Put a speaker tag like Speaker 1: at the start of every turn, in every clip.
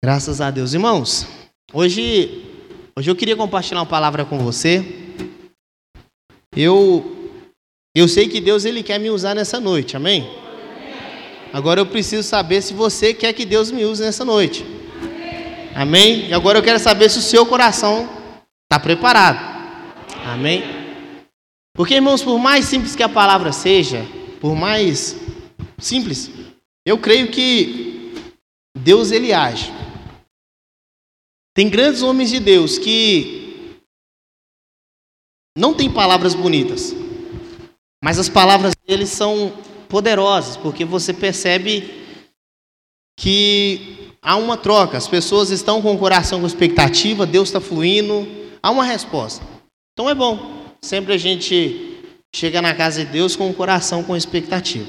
Speaker 1: Graças a Deus. Irmãos, hoje, hoje eu queria compartilhar uma palavra com você. Eu, eu sei que Deus ele quer me usar nessa noite, amém? Agora eu preciso saber se você quer que Deus me use nessa noite. Amém? E agora eu quero saber se o seu coração está preparado. Amém? Porque, irmãos, por mais simples que a palavra seja, por mais simples, eu creio que Deus ele age. Tem grandes homens de Deus que não têm palavras bonitas, mas as palavras deles são poderosas, porque você percebe que há uma troca, as pessoas estão com o coração com expectativa, Deus está fluindo, há uma resposta. Então é bom, sempre a gente chega na casa de Deus com o coração com expectativa.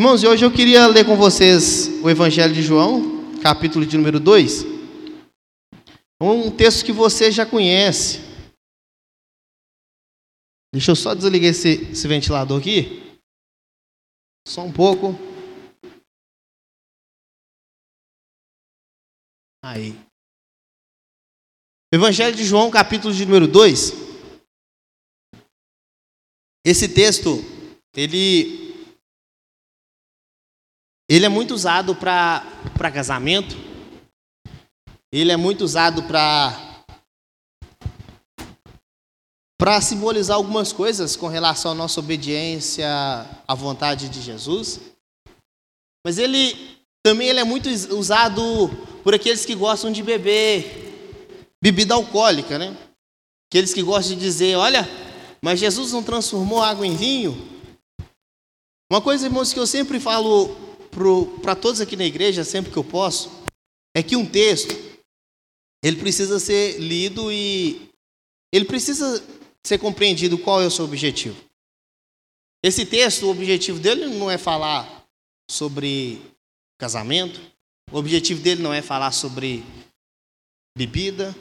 Speaker 1: Irmãos, e hoje eu queria ler com vocês o Evangelho de João, capítulo de número 2. Um texto que você já conhece. Deixa eu só desligar esse, esse ventilador aqui. Só um pouco. Aí. Evangelho de João, capítulo de número 2. Esse texto, ele ele é muito usado para casamento. Ele é muito usado para para simbolizar algumas coisas com relação à nossa obediência à vontade de Jesus. Mas ele também ele é muito usado por aqueles que gostam de beber bebida alcoólica, né? Aqueles que gostam de dizer, olha, mas Jesus não transformou água em vinho? Uma coisa, irmãos, que eu sempre falo para todos aqui na igreja, sempre que eu posso, é que um texto, ele precisa ser lido e ele precisa ser compreendido qual é o seu objetivo. Esse texto, o objetivo dele não é falar sobre casamento, o objetivo dele não é falar sobre bebida,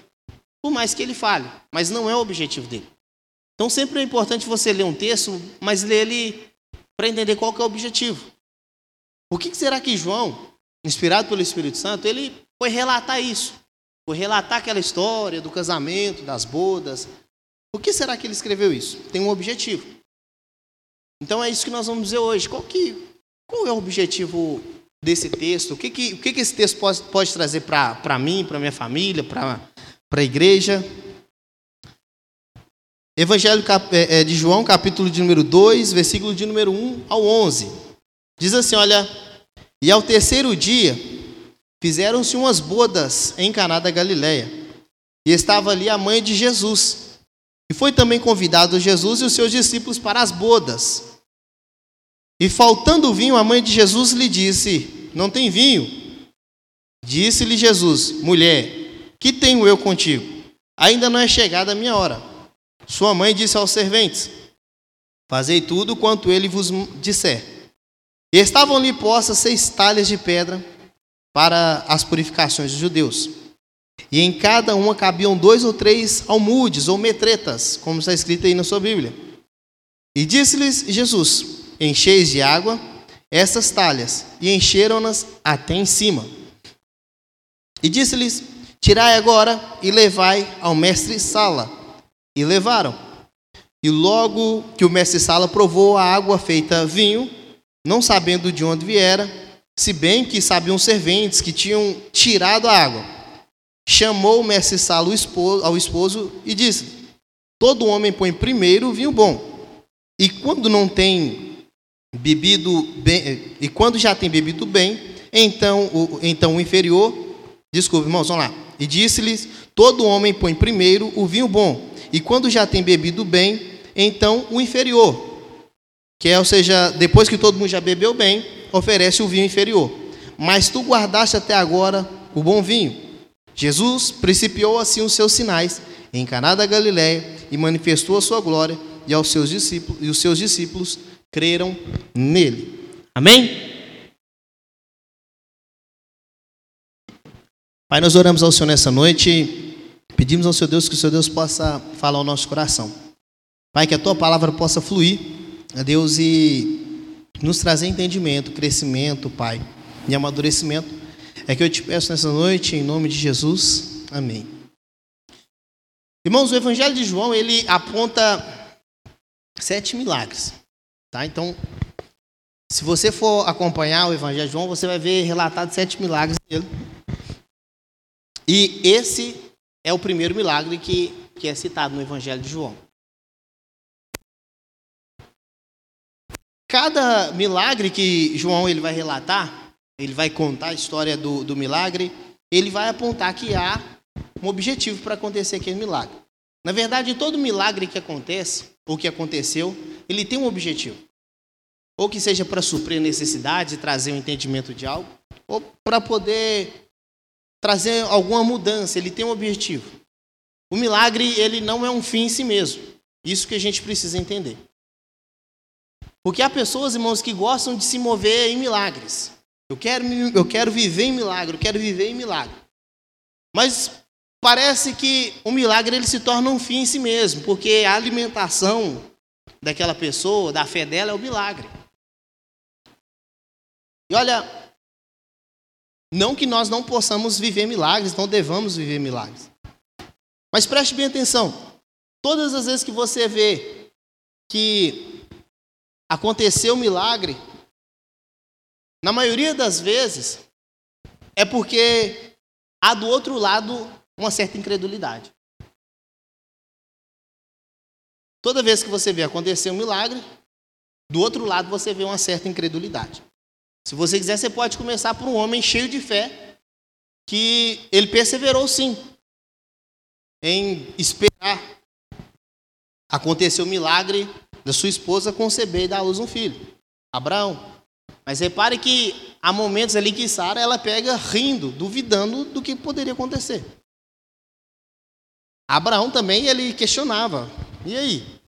Speaker 1: por mais que ele fale, mas não é o objetivo dele. Então sempre é importante você ler um texto, mas ler ele para entender qual é o objetivo. O que será que João, inspirado pelo Espírito Santo, ele foi relatar isso? Foi relatar aquela história do casamento, das bodas. Por que será que ele escreveu isso? Tem um objetivo. Então é isso que nós vamos dizer hoje. Qual, que, qual é o objetivo desse texto? O que, que, o que, que esse texto pode, pode trazer para mim, para minha família, para a igreja? Evangelho é, é, de João, capítulo de número 2, versículo de número 1 ao 11. Diz assim: Olha, e ao terceiro dia fizeram-se umas bodas em Caná da Galileia, e estava ali a mãe de Jesus. E foi também convidado Jesus e os seus discípulos para as bodas. E faltando vinho, a mãe de Jesus lhe disse: Não tem vinho. Disse-lhe Jesus: Mulher, que tenho eu contigo? Ainda não é chegada a minha hora. Sua mãe disse aos serventes: Fazei tudo quanto ele vos disser. E estavam ali postas seis talhas de pedra para as purificações dos judeus. E em cada uma cabiam dois ou três almudes ou metretas, como está escrito aí na sua Bíblia. E disse-lhes Jesus: Encheis de água essas talhas, e encheram-nas até em cima. E disse-lhes: Tirai agora e levai ao mestre Sala. E levaram. E logo que o mestre Sala provou a água feita vinho, não sabendo de onde viera, se bem que sabiam serventes que tinham tirado a água. Chamou o mestre Salo ao esposo e disse: Todo homem põe primeiro o vinho bom, e quando não tem bebido bem, e quando já tem bebido bem, então o, então o inferior, desculpe, irmãos, vamos lá. E disse-lhes: Todo homem põe primeiro o vinho bom, e quando já tem bebido bem, então o inferior. Que é, ou seja, depois que todo mundo já bebeu bem, oferece o vinho inferior. Mas tu guardaste até agora o bom vinho. Jesus principiou assim os seus sinais em Caná da Galiléia e manifestou a sua glória e aos seus discípulos e os seus discípulos creram nele. Amém? Pai, nós oramos ao Senhor nessa noite, pedimos ao Seu Deus que o Seu Deus possa falar ao nosso coração. Pai, que a tua palavra possa fluir a Deus, e nos trazer entendimento, crescimento, Pai, e amadurecimento, é que eu te peço nessa noite, em nome de Jesus. Amém. Irmãos, o Evangelho de João, ele aponta sete milagres. Tá? Então, se você for acompanhar o Evangelho de João, você vai ver relatado sete milagres dele. E esse é o primeiro milagre que, que é citado no Evangelho de João. Cada milagre que João ele vai relatar, ele vai contar a história do, do milagre, ele vai apontar que há um objetivo para acontecer aquele milagre. Na verdade, todo milagre que acontece, ou que aconteceu, ele tem um objetivo. Ou que seja para suprir necessidade, trazer um entendimento de algo, ou para poder trazer alguma mudança, ele tem um objetivo. O milagre, ele não é um fim em si mesmo. Isso que a gente precisa entender. Porque há pessoas, irmãos, que gostam de se mover em milagres. Eu quero, eu quero viver em milagre, eu quero viver em milagre. Mas parece que o milagre ele se torna um fim em si mesmo, porque a alimentação daquela pessoa, da fé dela, é o milagre. E olha, não que nós não possamos viver milagres, não devamos viver milagres. Mas preste bem atenção. Todas as vezes que você vê que aconteceu um milagre, na maioria das vezes é porque há do outro lado uma certa incredulidade. Toda vez que você vê acontecer um milagre, do outro lado você vê uma certa incredulidade. Se você quiser, você pode começar por um homem cheio de fé, que ele perseverou sim em esperar acontecer o milagre da sua esposa conceber e dar à luz um filho, Abraão. Mas repare que há momentos ali que Sara ela pega rindo, duvidando do que poderia acontecer. Abraão também ele questionava. E aí?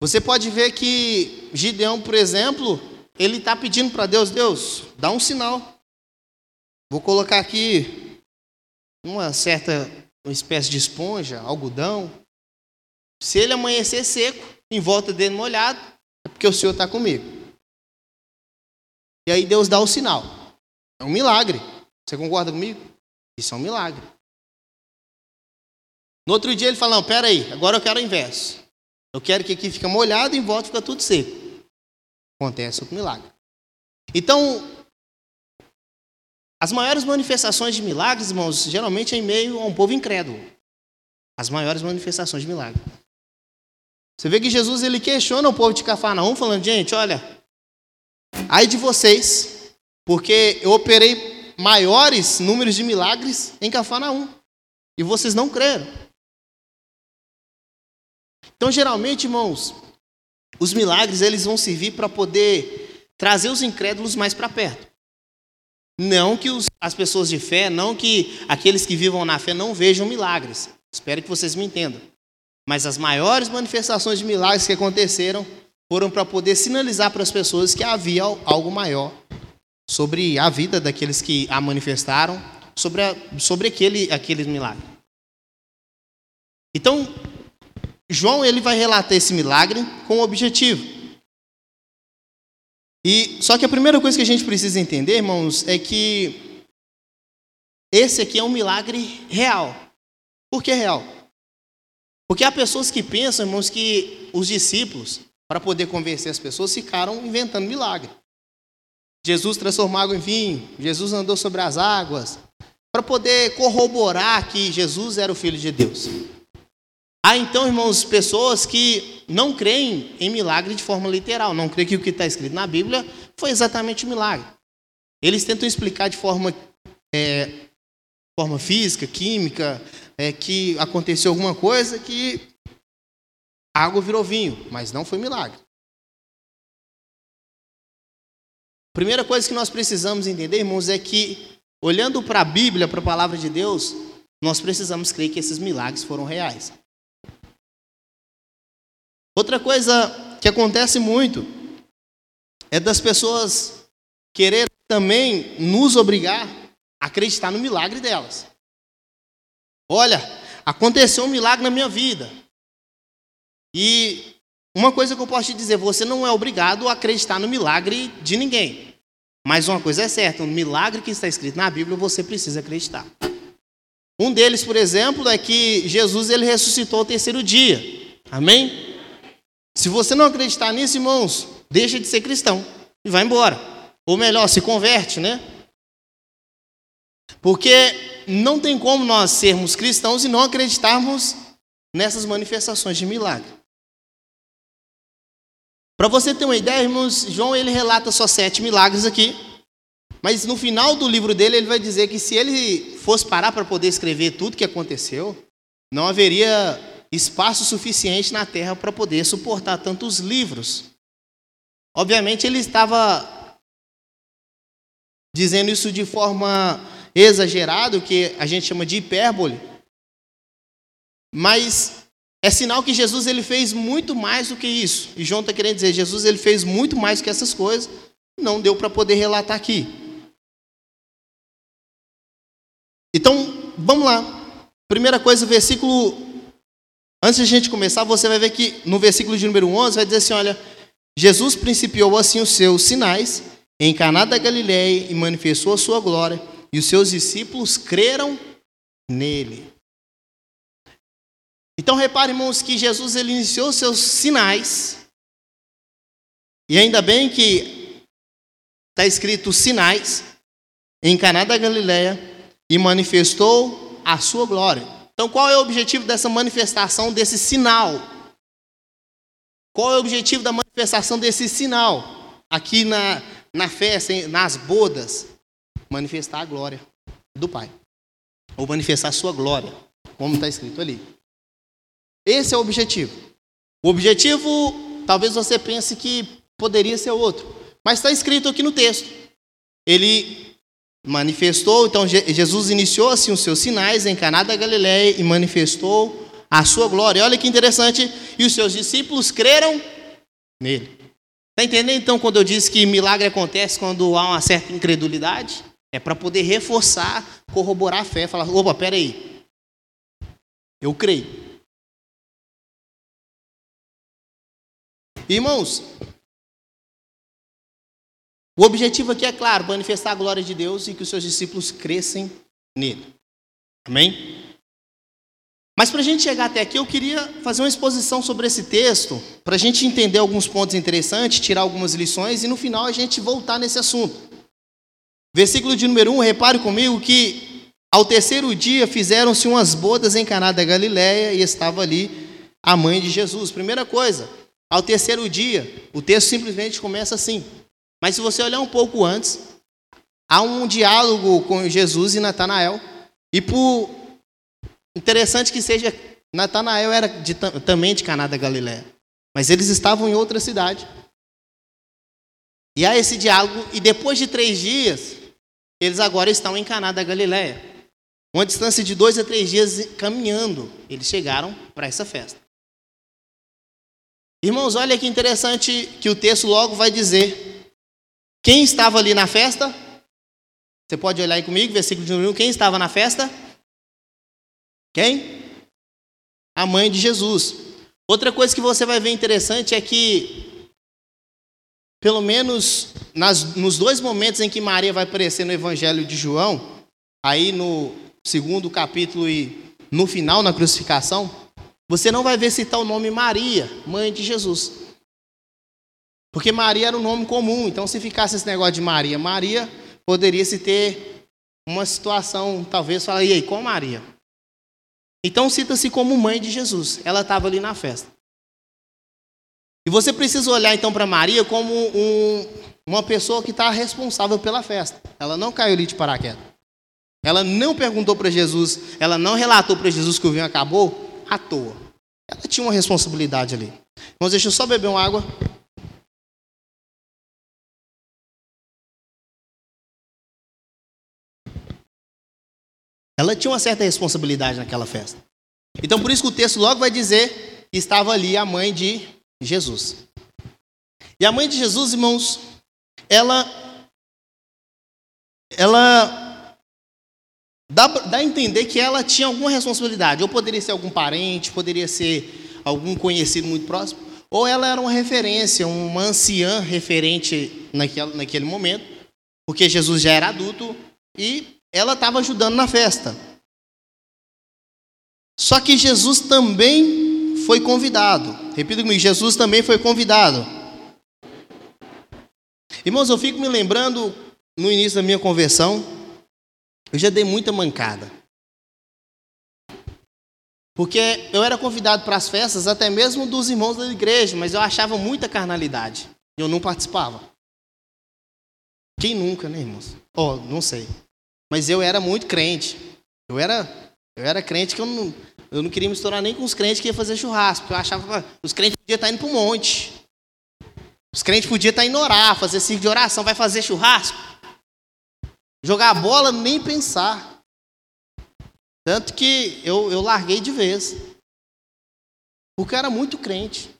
Speaker 1: Você pode ver que Gideão, por exemplo, ele está pedindo para Deus, Deus, dá um sinal. Vou colocar aqui uma certa uma espécie de esponja, algodão. Se ele amanhecer seco, em volta dele molhado, é porque o Senhor está comigo. E aí Deus dá o sinal. É um milagre. Você concorda comigo? Isso é um milagre. No outro dia ele fala: Não, peraí, agora eu quero o inverso. Eu quero que aqui fique molhado e em volta fica tudo seco acontece o milagre. Então, as maiores manifestações de milagres, irmãos, geralmente é em meio a um povo incrédulo. As maiores manifestações de milagre. Você vê que Jesus ele questiona o povo de Cafarnaum, falando: gente, olha, ai de vocês, porque eu operei maiores números de milagres em Cafarnaum e vocês não creram. Então, geralmente, irmãos, os milagres eles vão servir para poder trazer os incrédulos mais para perto. Não que os, as pessoas de fé, não que aqueles que vivam na fé não vejam milagres. Espero que vocês me entendam. Mas as maiores manifestações de milagres que aconteceram foram para poder sinalizar para as pessoas que havia algo maior sobre a vida daqueles que a manifestaram, sobre, a, sobre aquele, aquele milagre. Então, João ele vai relatar esse milagre com um objetivo. E só que a primeira coisa que a gente precisa entender, irmãos, é que esse aqui é um milagre real. Por que real? Porque há pessoas que pensam, irmãos, que os discípulos, para poder convencer as pessoas, ficaram inventando milagre. Jesus transformou água em vinho, Jesus andou sobre as águas, para poder corroborar que Jesus era o Filho de Deus. Há então, irmãos, pessoas que não creem em milagre de forma literal, não creem que o que está escrito na Bíblia foi exatamente um milagre. Eles tentam explicar de forma, é, forma física, química, é, que aconteceu alguma coisa que a água virou vinho, mas não foi milagre. Primeira coisa que nós precisamos entender, irmãos, é que, olhando para a Bíblia, para a palavra de Deus, nós precisamos crer que esses milagres foram reais. Outra coisa que acontece muito é das pessoas querer também nos obrigar a acreditar no milagre delas. Olha, aconteceu um milagre na minha vida. E uma coisa que eu posso te dizer, você não é obrigado a acreditar no milagre de ninguém. Mas uma coisa é certa, um milagre que está escrito na Bíblia você precisa acreditar. Um deles, por exemplo, é que Jesus ele ressuscitou ao terceiro dia. Amém? Se você não acreditar nisso, irmãos, deixa de ser cristão e vai embora. Ou melhor, se converte, né? Porque não tem como nós sermos cristãos e não acreditarmos nessas manifestações de milagre. Para você ter uma ideia, irmãos, João ele relata só sete milagres aqui, mas no final do livro dele ele vai dizer que se ele fosse parar para poder escrever tudo que aconteceu, não haveria espaço suficiente na terra para poder suportar tantos livros. Obviamente ele estava dizendo isso de forma exagerada, o que a gente chama de hipérbole, mas é sinal que Jesus ele fez muito mais do que isso. E João está querendo dizer, Jesus ele fez muito mais do que essas coisas, não deu para poder relatar aqui. Então, vamos lá. Primeira coisa, versículo. Antes de a gente começar, você vai ver que no versículo de número 11 vai dizer assim: olha, Jesus principiou assim os seus sinais em Caná da Galiléia e manifestou a sua glória, e os seus discípulos creram nele. Então repare, irmãos, que Jesus ele iniciou seus sinais. E ainda bem que está escrito sinais em Caná da Galileia e manifestou a sua glória. Então qual é o objetivo dessa manifestação desse sinal? Qual é o objetivo da manifestação desse sinal aqui na, na festa, nas bodas? Manifestar a glória do Pai. Ou manifestar a sua glória, como está escrito ali. Esse é o objetivo. O objetivo, talvez você pense que poderia ser outro, mas está escrito aqui no texto. Ele manifestou, então Jesus iniciou assim os seus sinais em Caná da Galileia e manifestou a sua glória. Olha que interessante, e os seus discípulos creram nele. Está entendendo então quando eu disse que milagre acontece quando há uma certa incredulidade? É para poder reforçar, corroborar a fé, falar, opa, peraí, eu creio. Irmãos, o objetivo aqui é claro, manifestar a glória de Deus e que os seus discípulos crescem nele. Amém? Mas para a gente chegar até aqui, eu queria fazer uma exposição sobre esse texto, para a gente entender alguns pontos interessantes, tirar algumas lições e no final a gente voltar nesse assunto. Versículo de número 1, repare comigo que ao terceiro dia fizeram-se umas bodas em Caná da Galiléia e estava ali a mãe de Jesus. Primeira coisa, ao terceiro dia, o texto simplesmente começa assim. Mas se você olhar um pouco antes, há um diálogo com Jesus e Natanael. E por interessante que seja, Natanael era de, também de Caná da Galiléia. Mas eles estavam em outra cidade. E há esse diálogo, e depois de três dias, eles agora estão em Caná da Galiléia. Uma distância de dois a três dias caminhando, eles chegaram para essa festa. Irmãos, olha que interessante que o texto logo vai dizer. Quem estava ali na festa? Você pode olhar aí comigo, versículo de 1. Quem estava na festa? Quem? A mãe de Jesus. Outra coisa que você vai ver interessante é que, pelo menos nas, nos dois momentos em que Maria vai aparecer no Evangelho de João, aí no segundo capítulo e no final, na crucificação, você não vai ver citar o nome Maria, mãe de Jesus. Porque Maria era um nome comum, então se ficasse esse negócio de Maria, Maria, poderia se ter uma situação, talvez, falar, e aí, com Maria? Então cita-se como mãe de Jesus, ela estava ali na festa. E você precisa olhar então para Maria como um, uma pessoa que está responsável pela festa. Ela não caiu ali de paraquedas. Ela não perguntou para Jesus, ela não relatou para Jesus que o vinho acabou à toa. Ela tinha uma responsabilidade ali. Então, deixa eu só beber uma água. Ela tinha uma certa responsabilidade naquela festa. Então, por isso que o texto logo vai dizer que estava ali a mãe de Jesus. E a mãe de Jesus, irmãos, ela ela Dá, dá a entender que ela tinha alguma responsabilidade. Ou poderia ser algum parente, poderia ser algum conhecido muito próximo. Ou ela era uma referência, uma anciã referente naquele, naquele momento. porque Jesus já era adulto e ela estava ajudando na festa. Só que Jesus também foi convidado. Repita comigo: Jesus também foi convidado. Irmãos, eu fico me lembrando no início da minha conversão, eu já dei muita mancada. Porque eu era convidado para as festas, até mesmo dos irmãos da igreja, mas eu achava muita carnalidade. E eu não participava. Quem nunca, né, irmãos? Oh, não sei. Mas eu era muito crente. Eu era, eu era crente que eu não, eu não queria misturar nem com os crentes que iam fazer churrasco. Porque eu achava que os crentes podiam estar indo para o monte. Os crentes podiam estar indo orar, fazer circo de oração. Vai fazer churrasco? Jogar bola, nem pensar. Tanto que eu, eu larguei de vez. Porque era muito crente.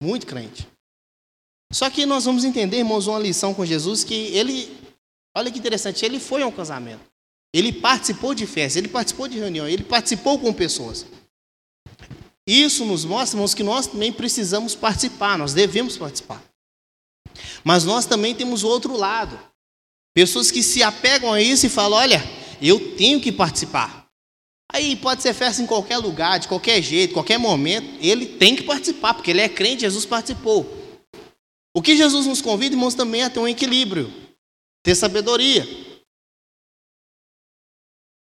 Speaker 1: Muito crente. Só que nós vamos entender, irmãos, uma lição com Jesus que ele, olha que interessante, ele foi a um casamento. Ele participou de festas, ele participou de reunião, ele participou com pessoas. Isso nos mostra, irmãos, que nós também precisamos participar, nós devemos participar. Mas nós também temos outro lado. Pessoas que se apegam a isso e falam: olha, eu tenho que participar. Aí pode ser festa em qualquer lugar, de qualquer jeito, qualquer momento, ele tem que participar, porque ele é crente, Jesus participou. O que Jesus nos convida, irmãos, também é ter um equilíbrio, ter sabedoria.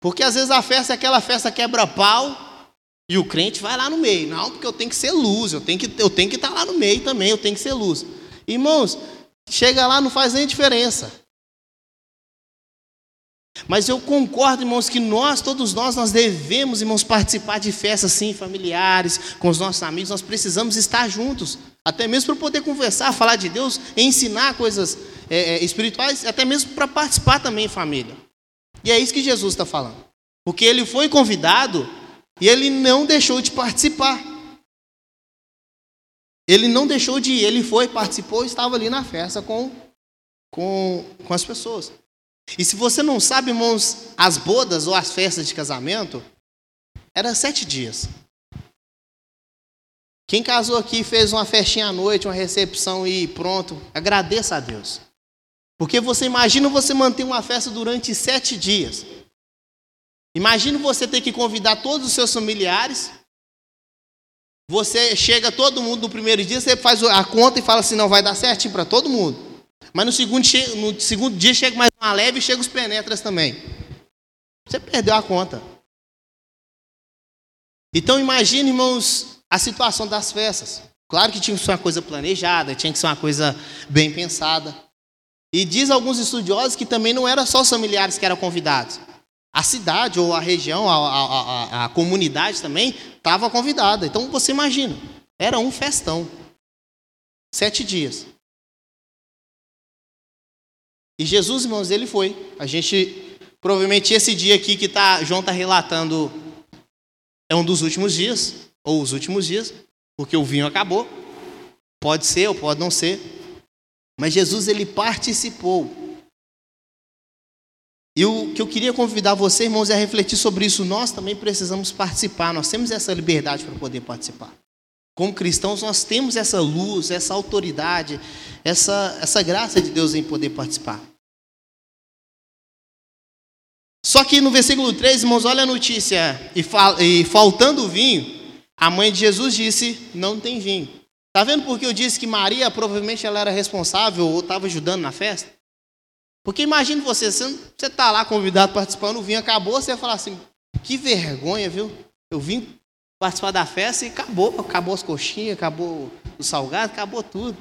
Speaker 1: Porque às vezes a festa é aquela festa quebra-pau e o crente vai lá no meio. Não, porque eu tenho que ser luz, eu tenho que, eu tenho que estar lá no meio também, eu tenho que ser luz. Irmãos, chega lá não faz nem diferença. Mas eu concordo, irmãos, que nós, todos nós, nós devemos, irmãos, participar de festas sim, familiares, com os nossos amigos, nós precisamos estar juntos, até mesmo para poder conversar, falar de Deus, ensinar coisas é, é, espirituais, até mesmo para participar também em família. E é isso que Jesus está falando. Porque ele foi convidado e ele não deixou de participar. Ele não deixou de ir, ele foi, participou estava ali na festa com, com, com as pessoas. E se você não sabe, irmãos, as bodas ou as festas de casamento, era sete dias. Quem casou aqui fez uma festinha à noite, uma recepção e pronto, agradeça a Deus. Porque você imagina você manter uma festa durante sete dias. Imagina você ter que convidar todos os seus familiares. Você chega todo mundo no primeiro dia, você faz a conta e fala assim, não vai dar certinho para todo mundo. Mas no segundo, no segundo dia chega mais uma leve e chega os penetras também. Você perdeu a conta. Então imagine, irmãos, a situação das festas. Claro que tinha que ser uma coisa planejada, tinha que ser uma coisa bem pensada. E diz alguns estudiosos que também não era só os familiares que eram convidados. A cidade ou a região, a, a, a, a comunidade também estava convidada. Então você imagina, era um festão. Sete dias. E Jesus, irmãos, ele foi. A gente, provavelmente esse dia aqui que tá, João está relatando é um dos últimos dias, ou os últimos dias, porque o vinho acabou. Pode ser ou pode não ser. Mas Jesus, ele participou. E o que eu queria convidar você, irmãos, é a refletir sobre isso. Nós também precisamos participar, nós temos essa liberdade para poder participar. Como cristãos, nós temos essa luz, essa autoridade, essa, essa graça de Deus em poder participar. Só que no versículo 3, irmãos, olha a notícia. E, fal, e faltando vinho, a mãe de Jesus disse: Não tem vinho. Está vendo por que eu disse que Maria provavelmente ela era responsável ou estava ajudando na festa? Porque imagine você, você está lá convidado participando, o vinho acabou, você vai falar assim: que vergonha, viu? Eu vim participar da festa e acabou. Acabou as coxinhas, acabou o salgado, acabou tudo.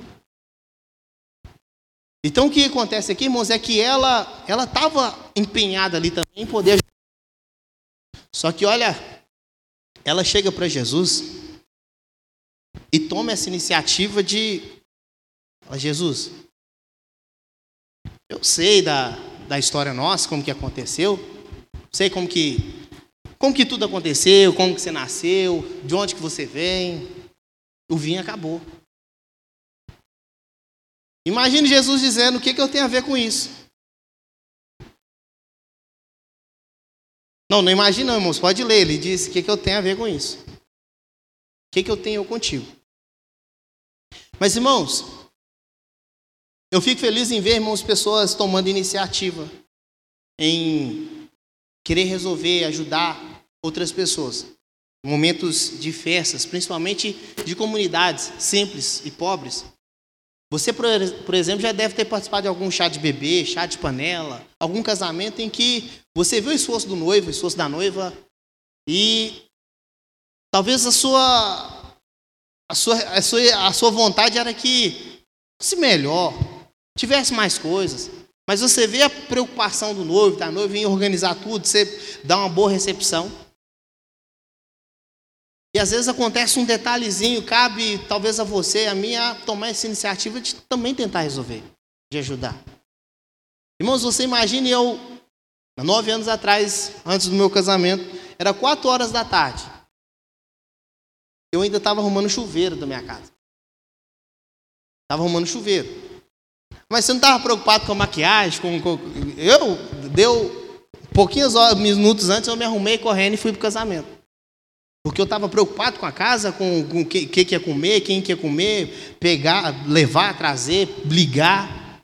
Speaker 1: Então o que acontece aqui, irmãos, é que ela ela estava empenhada ali também em poder Só que olha, ela chega para Jesus e toma essa iniciativa de ó, Jesus, eu sei da, da história nossa, como que aconteceu, sei como que como que tudo aconteceu, como que você nasceu, de onde que você vem. O vinho acabou. Imagine Jesus dizendo: o que, que eu tenho a ver com isso? Não, não imagina, irmãos, pode ler. Ele disse: o que, que eu tenho a ver com isso? Que, que eu tenho contigo? Mas, irmãos, Eu fico feliz em ver, irmãos, pessoas tomando iniciativa em querer resolver, ajudar outras pessoas. Momentos de festas, principalmente de comunidades simples e pobres. Você, por exemplo, já deve ter participado de algum chá de bebê, chá de panela, algum casamento em que você viu o esforço do noivo, o esforço da noiva, e talvez a sua, a sua, a sua, a sua vontade era que fosse melhor, tivesse mais coisas. Mas você vê a preocupação do noivo, da noiva em organizar tudo, você dá uma boa recepção. E às vezes acontece um detalhezinho, cabe talvez a você, a mim, a tomar essa iniciativa de também tentar resolver, de ajudar. Irmãos, você imagine eu, nove anos atrás, antes do meu casamento, era quatro horas da tarde. Eu ainda estava arrumando chuveiro da minha casa. Estava arrumando chuveiro. Mas você não estava preocupado com a maquiagem? Com, com... Eu, deu pouquinhos minutos antes, eu me arrumei correndo e fui para o casamento. Porque eu estava preocupado com a casa, com o que, que, que ia comer, quem que ia comer, pegar, levar, trazer, ligar.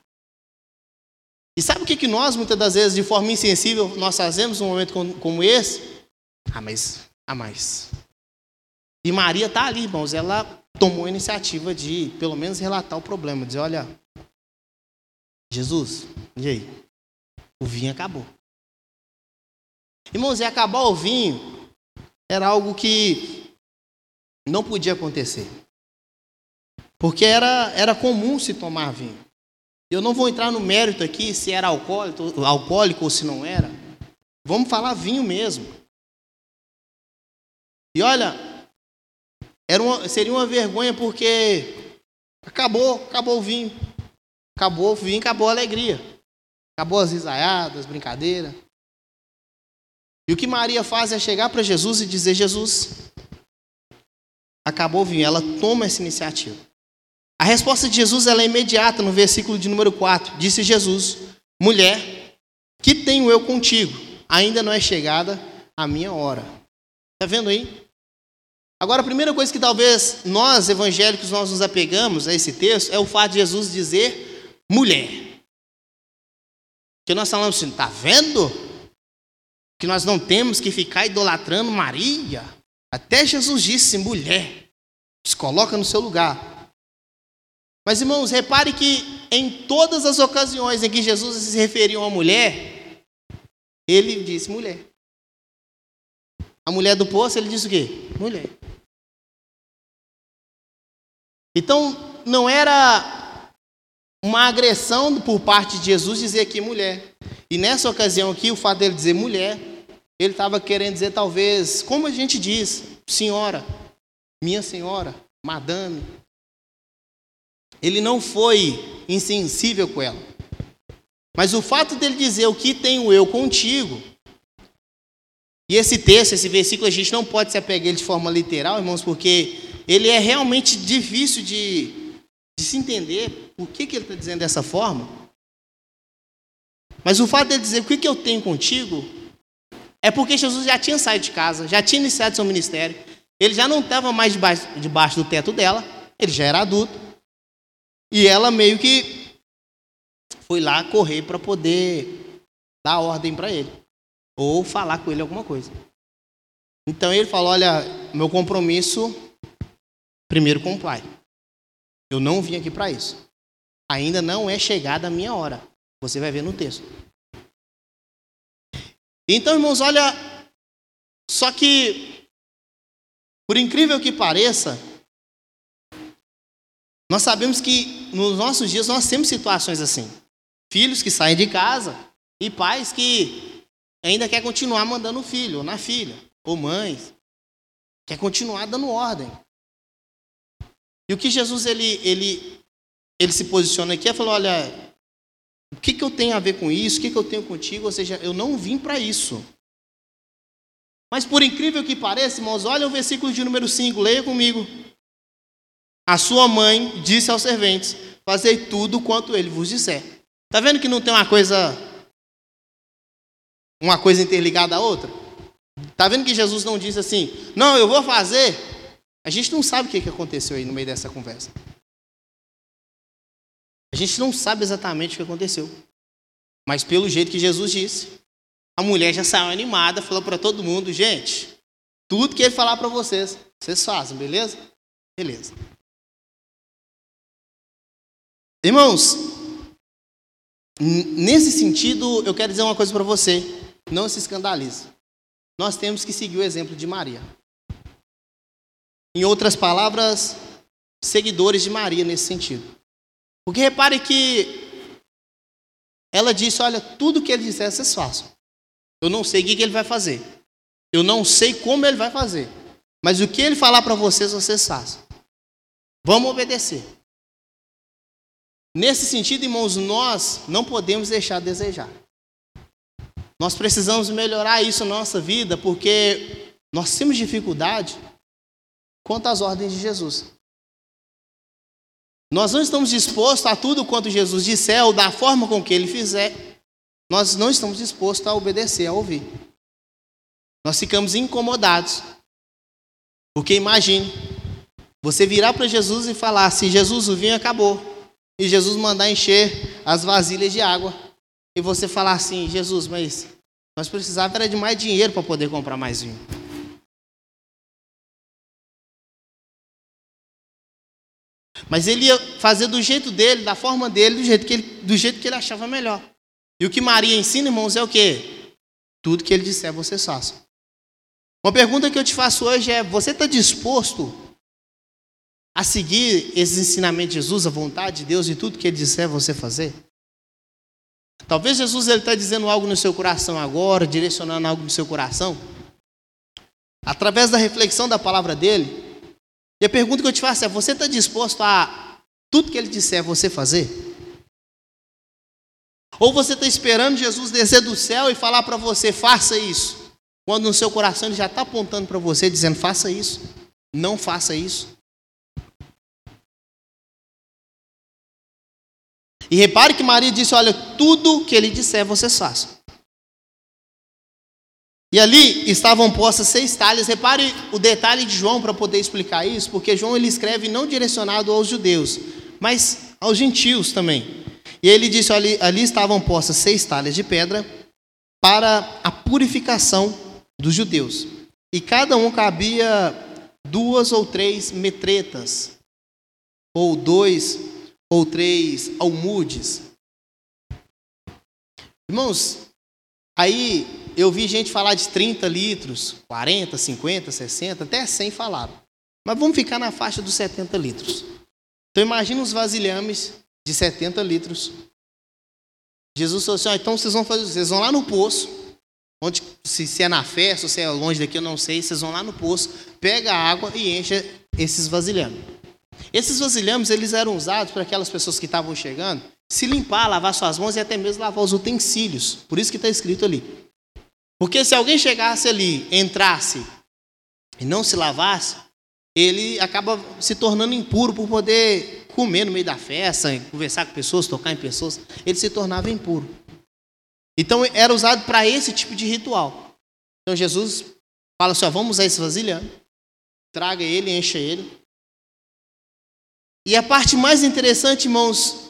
Speaker 1: E sabe o que, que nós, muitas das vezes, de forma insensível, nós fazemos num momento como, esse? Ah, mas, ah, mas. E Maria está ali, irmãos, ela tomou a iniciativa de, pelo menos, relatar o problema, dizer, olha, Jesus, e aí? O vinho acabou. Irmãos, e acabar o vinho era algo que não podia acontecer. Porque era, era comum se tomar vinho. Eu não vou entrar no mérito aqui se era alcoólico, alcoólico ou se não era. Vamos falar vinho mesmo. E olha, era uma, seria uma vergonha porque acabou, acabou o vinho. Acabou o vinho, acabou a alegria. Acabou as risaiadas, brincadeiras. E o que Maria faz é chegar para Jesus e dizer: Jesus, acabou o vinho. Ela toma essa iniciativa. A resposta de Jesus ela é imediata no versículo de número 4. Disse Jesus: Mulher, que tenho eu contigo? Ainda não é chegada a minha hora. Está vendo aí? Agora, a primeira coisa que talvez nós, evangélicos, nós nos apegamos a esse texto é o fato de Jesus dizer mulher. Que nós falamos assim, está vendo? que nós não temos que ficar idolatrando Maria. Até Jesus disse: mulher, se coloca no seu lugar. Mas irmãos, repare que em todas as ocasiões em que Jesus se referiu a mulher, ele disse mulher. A mulher do poço, ele disse o quê? Mulher. Então, não era uma agressão por parte de Jesus dizer aqui mulher. E nessa ocasião aqui, o fato dele dizer mulher ele estava querendo dizer, talvez, como a gente diz, senhora, minha senhora, madame. Ele não foi insensível com ela. Mas o fato dele dizer o que tenho eu contigo, e esse texto, esse versículo, a gente não pode se apegar ele de forma literal, irmãos, porque ele é realmente difícil de, de se entender por que, que ele está dizendo dessa forma. Mas o fato dele dizer o que, que eu tenho contigo, é porque Jesus já tinha saído de casa, já tinha iniciado seu ministério, ele já não estava mais debaixo, debaixo do teto dela, ele já era adulto. E ela meio que foi lá correr para poder dar ordem para ele, ou falar com ele alguma coisa. Então ele falou: Olha, meu compromisso, primeiro com o pai. Eu não vim aqui para isso. Ainda não é chegada a minha hora. Você vai ver no texto. Então, irmãos, olha, só que, por incrível que pareça, nós sabemos que nos nossos dias nós temos situações assim. Filhos que saem de casa e pais que ainda quer continuar mandando o filho, ou na filha, ou mães, quer continuar dando ordem. E o que Jesus ele, ele, ele se posiciona aqui é falar, olha, o que, que eu tenho a ver com isso? O que, que eu tenho contigo? Ou seja, eu não vim para isso. Mas por incrível que pareça, irmãos, olha o versículo de número 5, leia comigo. A sua mãe disse aos serventes: Fazei tudo quanto ele vos disser. Está vendo que não tem uma coisa uma coisa interligada à outra? Está vendo que Jesus não disse assim, não, eu vou fazer? A gente não sabe o que aconteceu aí no meio dessa conversa. A gente não sabe exatamente o que aconteceu. Mas pelo jeito que Jesus disse, a mulher já saiu animada, falou para todo mundo: gente, tudo que ele falar para vocês, vocês fazem, beleza? Beleza. Irmãos, nesse sentido, eu quero dizer uma coisa para você: não se escandalize. Nós temos que seguir o exemplo de Maria. Em outras palavras, seguidores de Maria nesse sentido. Porque repare que ela disse: Olha, tudo que ele disser, vocês façam. Eu não sei o que ele vai fazer. Eu não sei como ele vai fazer. Mas o que ele falar para vocês, vocês façam. Vamos obedecer. Nesse sentido, irmãos, nós não podemos deixar de desejar. Nós precisamos melhorar isso na nossa vida, porque nós temos dificuldade quanto às ordens de Jesus. Nós não estamos dispostos a tudo quanto Jesus disser ou da forma com que ele fizer. Nós não estamos dispostos a obedecer, a ouvir. Nós ficamos incomodados. Porque imagine, você virar para Jesus e falar assim: Jesus, o vinho acabou. E Jesus mandar encher as vasilhas de água. E você falar assim: Jesus, mas nós precisávamos de mais dinheiro para poder comprar mais vinho. Mas ele ia fazer do jeito dele, da forma dele, do jeito que ele, do jeito que ele achava melhor. E o que Maria ensina, irmãos, é o quê? Tudo que ele disser, você faça. Uma pergunta que eu te faço hoje é: você está disposto a seguir esses ensinamentos de Jesus, a vontade de Deus e tudo que ele disser você fazer? Talvez Jesus está dizendo algo no seu coração agora, direcionando algo no seu coração, através da reflexão da palavra dele. E a pergunta que eu te faço é: você está disposto a tudo que ele disser você fazer? Ou você está esperando Jesus descer do céu e falar para você, faça isso, quando no seu coração ele já está apontando para você, dizendo, faça isso, não faça isso? E repare que Maria disse: Olha, tudo que ele disser, vocês façam. E ali estavam postas seis talhas. Repare o detalhe de João para poder explicar isso, porque João ele escreve não direcionado aos judeus, mas aos gentios também. E ele disse: ali, ali estavam postas seis talhas de pedra para a purificação dos judeus. E cada um cabia duas ou três metretas, ou dois ou três almudes. Irmãos, aí eu vi gente falar de 30 litros, 40, 50, 60, até 100 falaram. Mas vamos ficar na faixa dos 70 litros. Então imagina os vasilhames de 70 litros. Jesus falou assim: ah, então vocês vão fazer, vocês vão lá no poço, onde se, se é na festa, se é longe daqui, eu não sei, vocês vão lá no poço, pega a água e enche esses vasilhames. Esses vasilhames eles eram usados para aquelas pessoas que estavam chegando se limpar, lavar suas mãos e até mesmo lavar os utensílios. Por isso que está escrito ali. Porque se alguém chegasse ali, entrasse e não se lavasse, ele acaba se tornando impuro por poder comer no meio da festa, conversar com pessoas, tocar em pessoas. Ele se tornava impuro. Então era usado para esse tipo de ritual. Então Jesus fala assim: ó, vamos usar esse vasilhame, traga ele, encha ele, e a parte mais interessante, irmãos,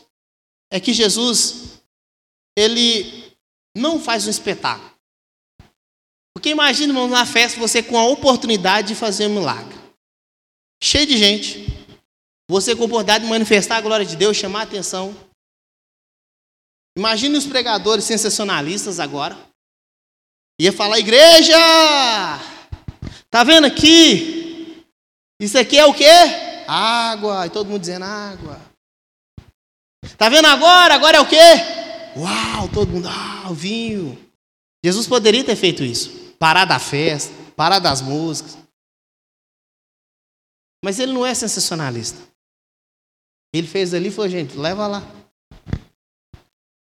Speaker 1: é que Jesus, ele não faz um espetáculo. Porque imagina, irmãos, na festa você com a oportunidade de fazer um milagre. Cheio de gente. Você com a oportunidade de manifestar a glória de Deus, chamar a atenção. Imagine os pregadores sensacionalistas agora. Ia falar, igreja! Tá vendo aqui? Isso aqui é o quê? Água. E todo mundo dizendo água. Tá vendo agora? Agora é o quê? Uau, todo mundo, ah, o vinho. Jesus poderia ter feito isso. Parar da festa, parar das músicas. Mas ele não é sensacionalista. Ele fez ali e falou, gente, leva lá.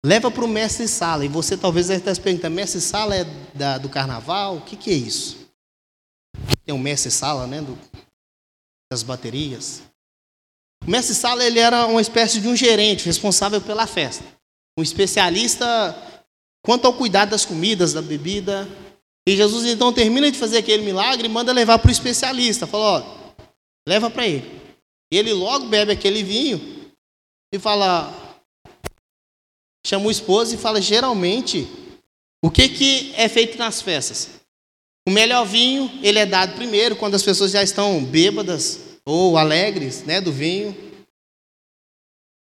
Speaker 1: Leva para o mestre sala. E você talvez estar se perguntando, mestre sala é da, do carnaval? O que, que é isso? Tem um mestre sala, né? Do, das baterias. O mestre Sala ele era uma espécie de um gerente responsável pela festa, um especialista quanto ao cuidado das comidas, da bebida. E Jesus então termina de fazer aquele milagre e manda levar para o especialista. Fala, ó, leva para ele. Ele logo bebe aquele vinho e fala, chama o esposo e fala geralmente o que, que é feito nas festas. O melhor vinho, ele é dado primeiro quando as pessoas já estão bêbadas ou alegres, né, do vinho.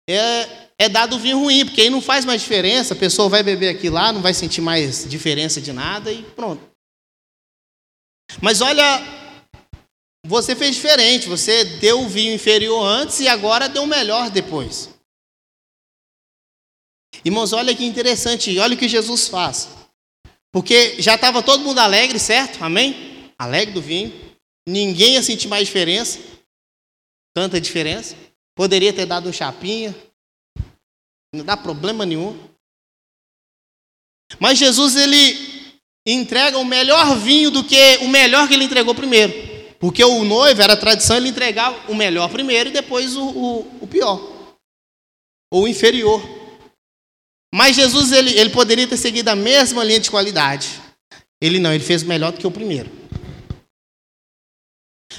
Speaker 1: É, é dado o vinho ruim, porque aí não faz mais diferença, a pessoa vai beber aqui lá, não vai sentir mais diferença de nada e pronto. Mas olha, você fez diferente, você deu o vinho inferior antes e agora deu o melhor depois. Irmãos, olha que interessante, olha o que Jesus faz. Porque já estava todo mundo alegre, certo? Amém? Alegre do vinho. Ninguém ia sentir mais diferença. Tanta diferença. Poderia ter dado um chapinha. Não dá problema nenhum. Mas Jesus, ele entrega o melhor vinho do que o melhor que ele entregou primeiro. Porque o noivo, era tradição ele entregar o melhor primeiro e depois o, o, o pior. Ou o inferior. Mas Jesus ele, ele poderia ter seguido a mesma linha de qualidade. Ele não, ele fez melhor do que o primeiro.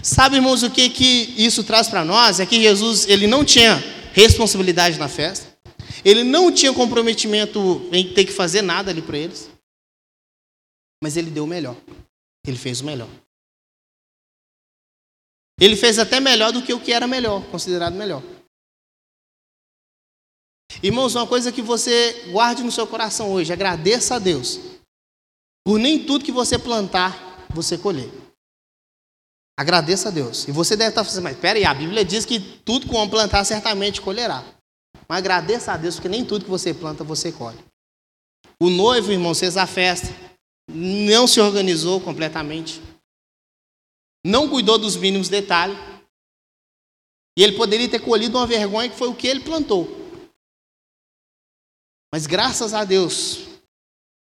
Speaker 1: Sabe, irmãos, o que, que isso traz para nós? É que Jesus ele não tinha responsabilidade na festa. Ele não tinha comprometimento em ter que fazer nada ali para eles. Mas ele deu o melhor. Ele fez o melhor. Ele fez até melhor do que o que era melhor, considerado melhor. Irmãos, uma coisa que você guarde no seu coração hoje, agradeça a Deus. Por nem tudo que você plantar, você colher. Agradeça a Deus. E você deve estar fazendo, mas peraí, a Bíblia diz que tudo que o homem plantar certamente colherá. Mas agradeça a Deus, porque nem tudo que você planta, você colhe. O noivo, irmão, fez a festa, não se organizou completamente, não cuidou dos mínimos detalhes, e ele poderia ter colhido uma vergonha que foi o que ele plantou. Mas graças a Deus,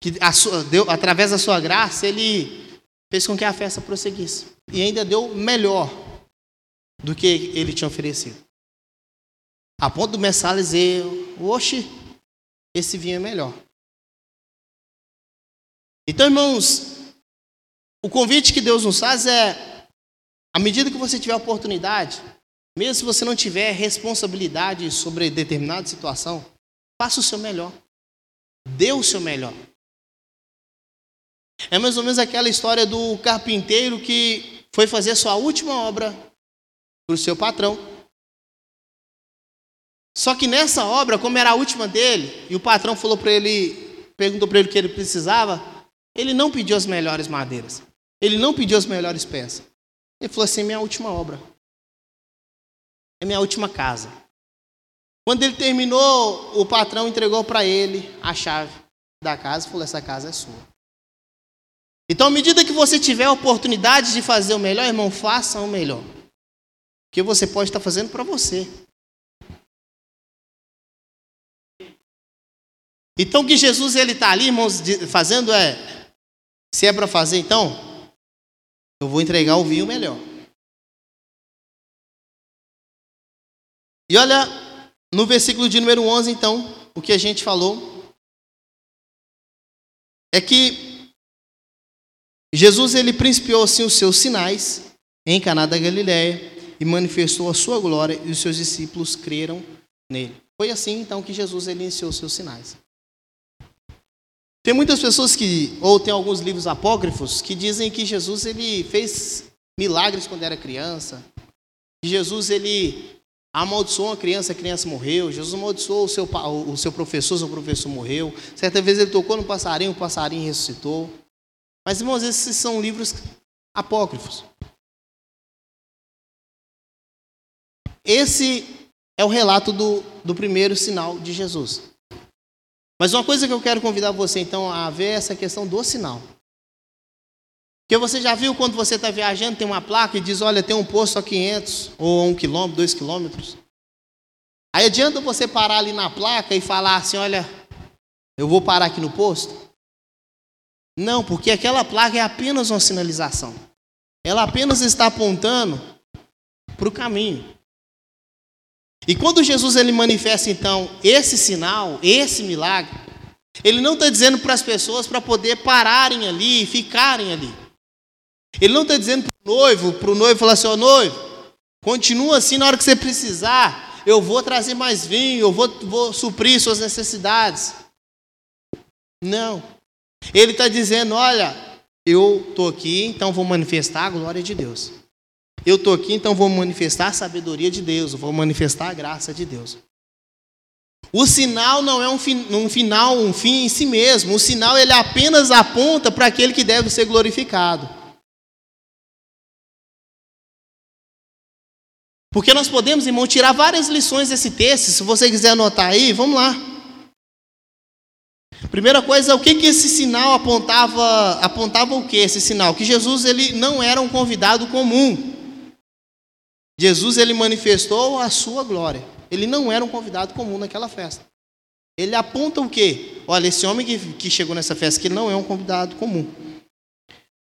Speaker 1: que a sua, deu, através da sua graça, ele fez com que a festa prosseguisse. E ainda deu melhor do que ele tinha oferecido. A ponto do Messala dizer, oxe, esse vinho é melhor. Então, irmãos, o convite que Deus nos faz é, à medida que você tiver oportunidade, mesmo se você não tiver responsabilidade sobre determinada situação, Faça o seu melhor. Dê o seu melhor. É mais ou menos aquela história do carpinteiro que foi fazer sua última obra para o seu patrão. Só que nessa obra, como era a última dele, e o patrão falou para ele, perguntou para ele o que ele precisava, ele não pediu as melhores madeiras. Ele não pediu as melhores peças. Ele falou assim: minha última obra. É minha última casa. Quando ele terminou, o patrão entregou para ele a chave da casa e falou: Essa casa é sua. Então, à medida que você tiver a oportunidade de fazer o melhor, irmão, faça o melhor. Que você pode estar fazendo para você. Então, o que Jesus ele está ali, irmãos, fazendo é: se é para fazer, então, eu vou entregar o vinho melhor. E olha, no versículo de número 11, então, o que a gente falou é que Jesus ele principiou assim os seus sinais em Caná da Galiléia e manifestou a sua glória e os seus discípulos creram nele. Foi assim então que Jesus ele iniciou os seus sinais. Tem muitas pessoas que ou tem alguns livros apócrifos que dizem que Jesus ele fez milagres quando era criança. Que Jesus ele Amaldiçoou uma criança, a criança morreu. Jesus amaldiçoou o seu, o seu professor, seu professor morreu. Certa vez ele tocou no passarinho, o passarinho ressuscitou. Mas, irmãos, esses são livros apócrifos. Esse é o relato do, do primeiro sinal de Jesus. Mas uma coisa que eu quero convidar você, então, a ver é essa questão do sinal. Porque você já viu quando você está viajando, tem uma placa e diz, olha, tem um posto a 500, ou a 1 quilômetro, 2 quilômetros. Aí adianta você parar ali na placa e falar assim, olha, eu vou parar aqui no posto? Não, porque aquela placa é apenas uma sinalização. Ela apenas está apontando para o caminho. E quando Jesus ele manifesta então esse sinal, esse milagre, ele não está dizendo para as pessoas para poder pararem ali e ficarem ali. Ele não está dizendo para o noivo, para o noivo falar assim, ó noivo, continua assim na hora que você precisar, eu vou trazer mais vinho, eu vou, vou suprir suas necessidades. Não. Ele está dizendo: olha, eu estou aqui, então vou manifestar a glória de Deus. Eu estou aqui, então vou manifestar a sabedoria de Deus, vou manifestar a graça de Deus. O sinal não é um, um, final, um fim em si mesmo. O sinal ele apenas aponta para aquele que deve ser glorificado. Porque nós podemos, irmão, tirar várias lições desse texto. Se você quiser anotar aí, vamos lá. Primeira coisa, o que, que esse sinal apontava? Apontava o que esse sinal? Que Jesus ele não era um convidado comum. Jesus ele manifestou a sua glória. Ele não era um convidado comum naquela festa. Ele aponta o quê? Olha, esse homem que, que chegou nessa festa que não é um convidado comum.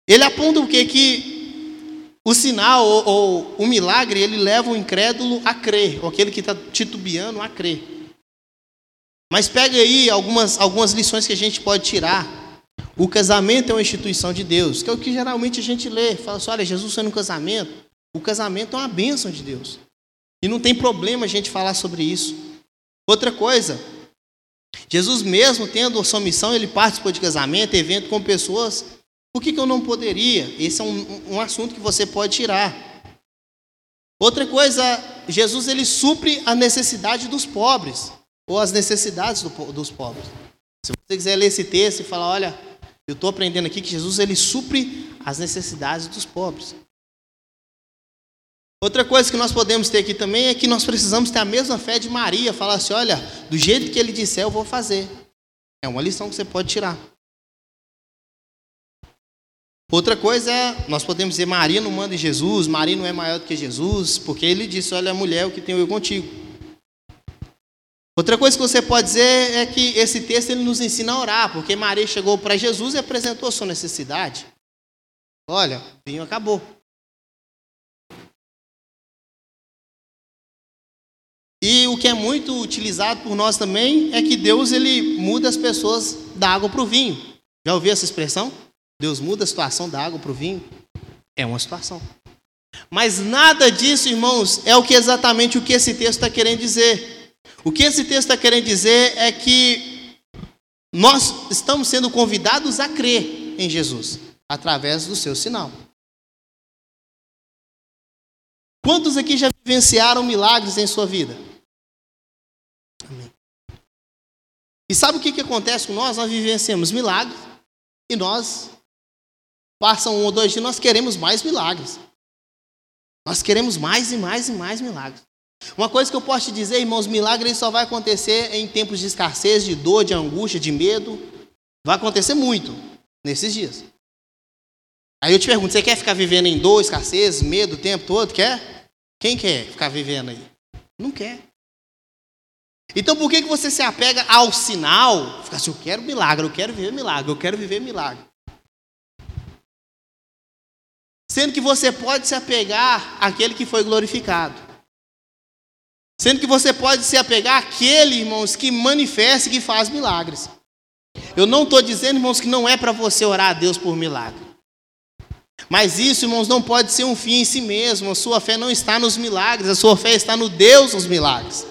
Speaker 1: Ele aponta o quê? Que o sinal ou, ou o milagre ele leva o incrédulo a crer, ou aquele que está titubeando a crer. Mas pega aí algumas, algumas lições que a gente pode tirar. O casamento é uma instituição de Deus, que é o que geralmente a gente lê. Fala assim, olha, Jesus foi no casamento. O casamento é uma bênção de Deus. E não tem problema a gente falar sobre isso. Outra coisa, Jesus mesmo tendo a sua missão, ele participou de casamento, evento com pessoas. Por que, que eu não poderia? Esse é um, um assunto que você pode tirar. Outra coisa, Jesus ele supre a necessidade dos pobres, ou as necessidades do, dos pobres. Se você quiser ler esse texto e falar, olha, eu estou aprendendo aqui que Jesus ele supre as necessidades dos pobres. Outra coisa que nós podemos ter aqui também é que nós precisamos ter a mesma fé de Maria, falar assim: olha, do jeito que ele disser, eu vou fazer. É uma lição que você pode tirar. Outra coisa é, nós podemos dizer, Maria não manda Jesus, Maria não é maior do que Jesus, porque ele disse, olha, mulher, o que tenho eu contigo. Outra coisa que você pode dizer é que esse texto ele nos ensina a orar, porque Maria chegou para Jesus e apresentou a sua necessidade. Olha, o vinho acabou. E o que é muito utilizado por nós também é que Deus ele muda as pessoas da água para o vinho. Já ouviu essa expressão? Deus muda a situação da água para o vinho? É uma situação. Mas nada disso, irmãos, é o que exatamente o que esse texto está querendo dizer. O que esse texto está querendo dizer é que nós estamos sendo convidados a crer em Jesus através do seu sinal. Quantos aqui já vivenciaram milagres em sua vida? E sabe o que, que acontece com nós? Nós vivenciamos milagres e nós, passam um ou dois dias, nós queremos mais milagres. Nós queremos mais e mais e mais milagres. Uma coisa que eu posso te dizer, irmãos, milagres só vai acontecer em tempos de escassez, de dor, de angústia, de medo. Vai acontecer muito nesses dias. Aí eu te pergunto, você quer ficar vivendo em dor, escassez, medo o tempo todo? Quer? Quem quer ficar vivendo aí? Não quer. Então por que, que você se apega ao sinal? Fica assim, eu quero milagre, eu quero viver milagre, eu quero viver milagre. Sendo que você pode se apegar àquele que foi glorificado. Sendo que você pode se apegar àquele, irmãos, que manifesta e que faz milagres. Eu não estou dizendo, irmãos, que não é para você orar a Deus por milagre. Mas isso, irmãos, não pode ser um fim em si mesmo. A sua fé não está nos milagres, a sua fé está no Deus dos milagres.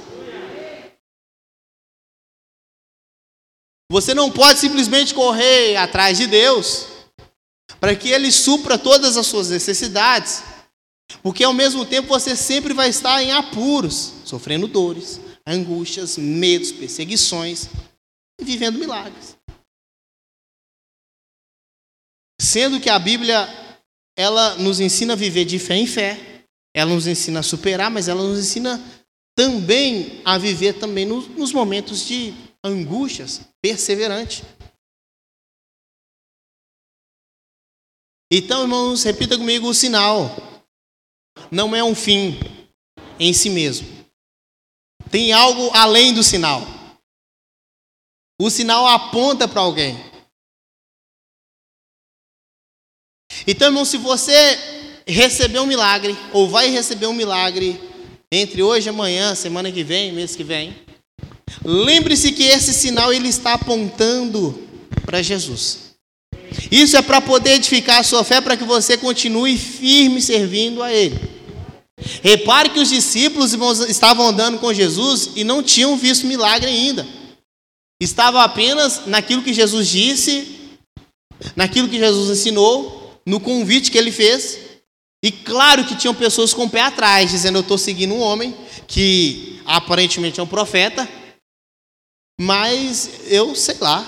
Speaker 1: Você não pode simplesmente correr atrás de Deus para que Ele supra todas as suas necessidades, porque ao mesmo tempo você sempre vai estar em apuros, sofrendo dores, angústias, medos, perseguições e vivendo milagres. Sendo que a Bíblia ela nos ensina a viver de fé em fé, ela nos ensina a superar, mas ela nos ensina também a viver também nos, nos momentos de angústias, perseverante. Então, irmãos, repita comigo o sinal. Não é um fim em si mesmo. Tem algo além do sinal. O sinal aponta para alguém. Então, irmão, se você recebeu um milagre, ou vai receber um milagre entre hoje e amanhã, semana que vem, mês que vem, Lembre-se que esse sinal ele está apontando para Jesus. Isso é para poder edificar a sua fé, para que você continue firme servindo a Ele. Repare que os discípulos estavam andando com Jesus e não tinham visto milagre ainda. Estavam apenas naquilo que Jesus disse, naquilo que Jesus ensinou, no convite que ele fez. E claro que tinham pessoas com o pé atrás, dizendo: Eu estou seguindo um homem que aparentemente é um profeta, mas eu sei lá,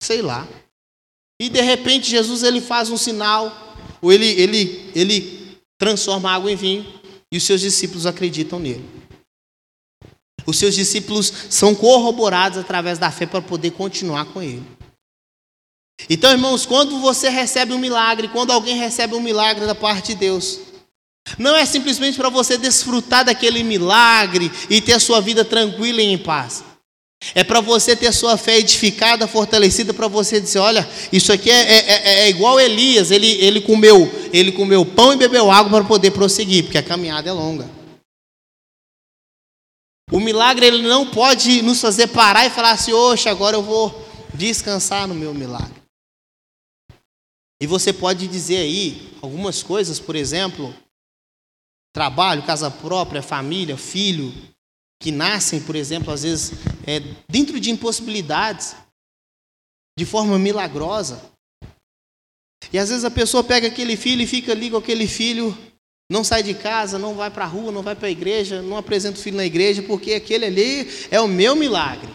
Speaker 1: sei lá. E de repente Jesus ele faz um sinal, ou ele, ele, ele transforma água em vinho, e os seus discípulos acreditam nele. Os seus discípulos são corroborados através da fé para poder continuar com ele. Então, irmãos, quando você recebe um milagre, quando alguém recebe um milagre da parte de Deus, não é simplesmente para você desfrutar daquele milagre e ter a sua vida tranquila e em paz. É para você ter sua fé edificada, fortalecida, para você dizer: olha, isso aqui é, é, é, é, igual Elias, ele, ele, comeu, ele comeu pão e bebeu água para poder prosseguir, porque a caminhada é longa. O milagre ele não pode nos fazer parar e falar assim: oxe, agora eu vou descansar no meu milagre. E você pode dizer aí algumas coisas, por exemplo, trabalho, casa própria, família, filho, que nascem, por exemplo, às vezes é, dentro de impossibilidades, de forma milagrosa. E às vezes a pessoa pega aquele filho e fica ali com aquele filho, não sai de casa, não vai para a rua, não vai para a igreja, não apresenta o filho na igreja, porque aquele ali é o meu milagre.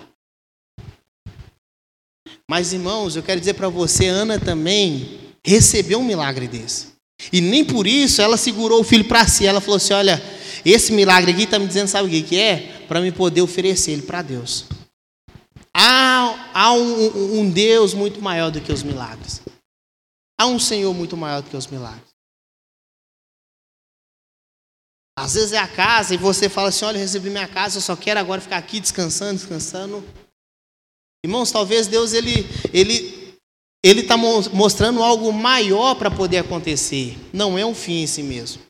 Speaker 1: Mas irmãos, eu quero dizer para você, Ana também recebeu um milagre desse. E nem por isso ela segurou o filho para si. Ela falou assim: Olha, esse milagre aqui está me dizendo, sabe o que, é? Para me poder oferecer ele para Deus. Há, há um, um Deus muito maior do que os milagres. Há um Senhor muito maior do que os milagres. Às vezes é a casa e você fala assim: Olha, eu recebi minha casa, eu só quero agora ficar aqui descansando, descansando. Irmãos, talvez Deus ele, ele ele está mostrando algo maior para poder acontecer. Não é um fim em si mesmo.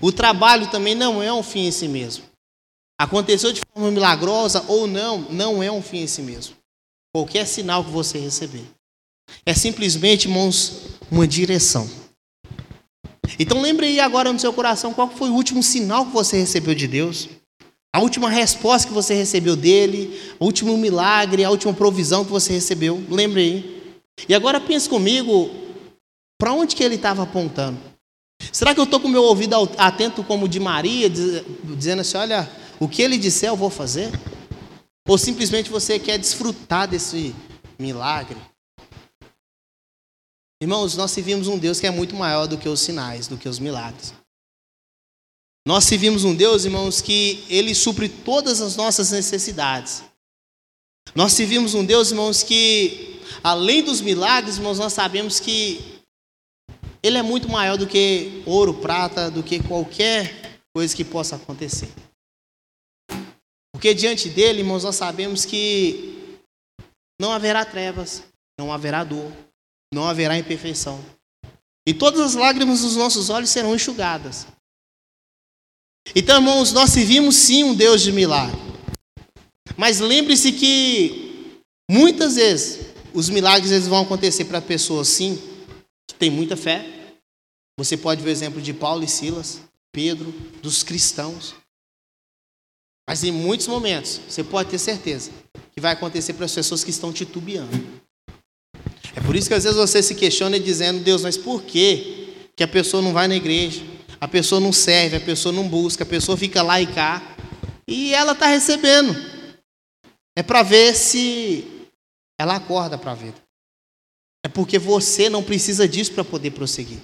Speaker 1: O trabalho também não é um fim em si mesmo. Aconteceu de forma milagrosa ou não, não é um fim em si mesmo. Qualquer sinal que você receber. É simplesmente, irmãos, uma direção. Então lembre aí agora no seu coração qual foi o último sinal que você recebeu de Deus. A última resposta que você recebeu dele, o último milagre, a última provisão que você recebeu. Lembre aí. E agora pense comigo, para onde que ele estava apontando? Será que eu estou com o meu ouvido atento como o de Maria, dizendo assim, olha, o que ele disser eu vou fazer? Ou simplesmente você quer desfrutar desse milagre? Irmãos, nós servimos um Deus que é muito maior do que os sinais, do que os milagres. Nós servimos um Deus, irmãos, que Ele supre todas as nossas necessidades. Nós servimos um Deus, irmãos, que Além dos milagres, irmãos, nós sabemos que Ele é muito maior do que ouro, prata, do que qualquer coisa que possa acontecer. Porque diante dele, irmãos, nós sabemos que não haverá trevas, não haverá dor, não haverá imperfeição. E todas as lágrimas dos nossos olhos serão enxugadas. Então, irmãos, nós servimos sim um Deus de milagre. Mas lembre-se que muitas vezes os milagres eles vão acontecer para pessoas, sim, que têm muita fé. Você pode ver o exemplo de Paulo e Silas, Pedro, dos cristãos. Mas em muitos momentos, você pode ter certeza que vai acontecer para as pessoas que estão titubeando. É por isso que às vezes você se questiona dizendo, Deus, mas por que, que a pessoa não vai na igreja? A pessoa não serve, a pessoa não busca, a pessoa fica lá e cá. E ela está recebendo. É para ver se ela acorda para a vida. É porque você não precisa disso para poder prosseguir.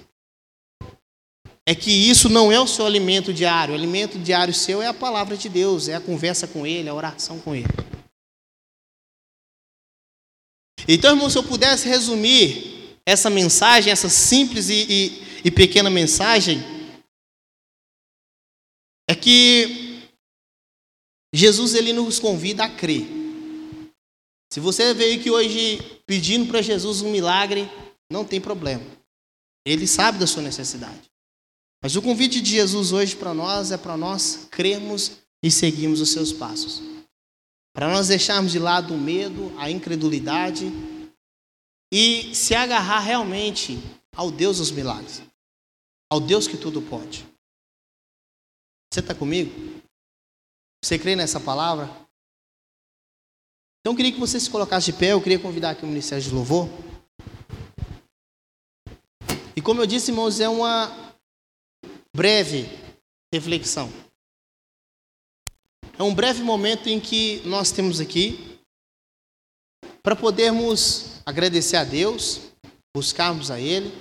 Speaker 1: É que isso não é o seu alimento diário. O alimento diário seu é a palavra de Deus, é a conversa com Ele, a oração com Ele. Então, irmão, se eu pudesse resumir essa mensagem, essa simples e, e, e pequena mensagem, é que Jesus ele nos convida a crer. Se você veio aqui hoje pedindo para Jesus um milagre, não tem problema. Ele sabe da sua necessidade. Mas o convite de Jesus hoje para nós é para nós crermos e seguirmos os seus passos. Para nós deixarmos de lado o medo, a incredulidade e se agarrar realmente ao Deus dos milagres, ao Deus que tudo pode. Você está comigo? Você crê nessa palavra? Então eu queria que você se colocasse de pé, eu queria convidar aqui o Ministério de Louvor. E como eu disse, irmãos, é uma breve reflexão. É um breve momento em que nós temos aqui para podermos agradecer a Deus, buscarmos a Ele.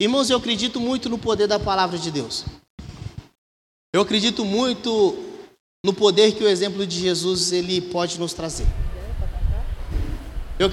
Speaker 1: Irmãos, eu acredito muito no poder da palavra de Deus. Eu acredito muito no poder que o exemplo de Jesus ele pode nos trazer.